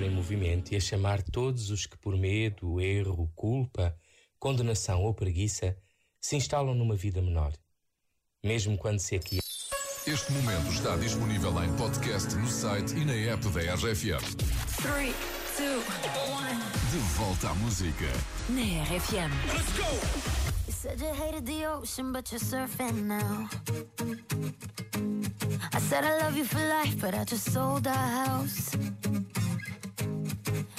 sempre em movimento e a chamar todos os que por medo, erro, culpa, condenação ou preguiça se instalam numa vida menor. Mesmo quando se aqui. Este momento está disponível em podcast no site e na app da RFM. 3, 2, 1. De volta à música. Na RFM. Let's go! You said you hated the ocean, but you're surfing now. I said I love you for life, but I just sold our house.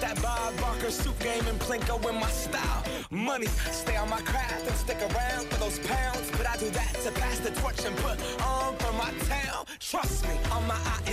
That Bob Barker suit game and Plinko in my style. Money, stay on my craft and stick around for those pounds. But I do that to pass the torch and put on for my town. Trust me, on my I